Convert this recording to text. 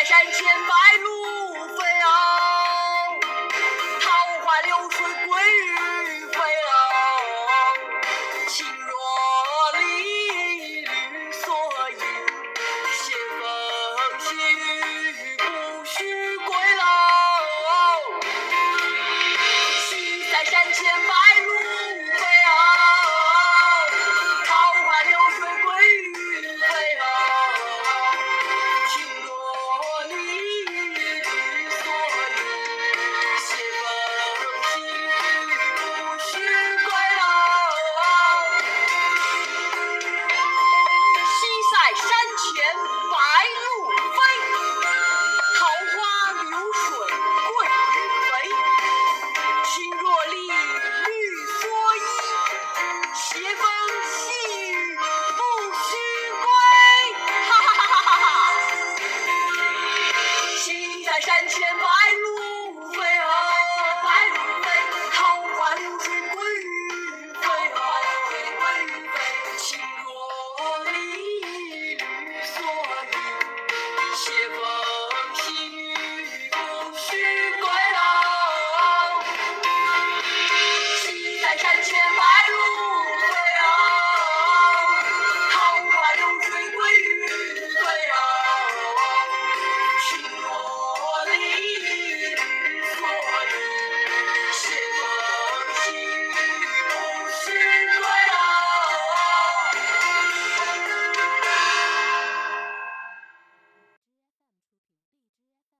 在山前白鹭飞哦桃花流水鳜鱼肥哦青箬笠绿蓑衣斜风细雨山千万。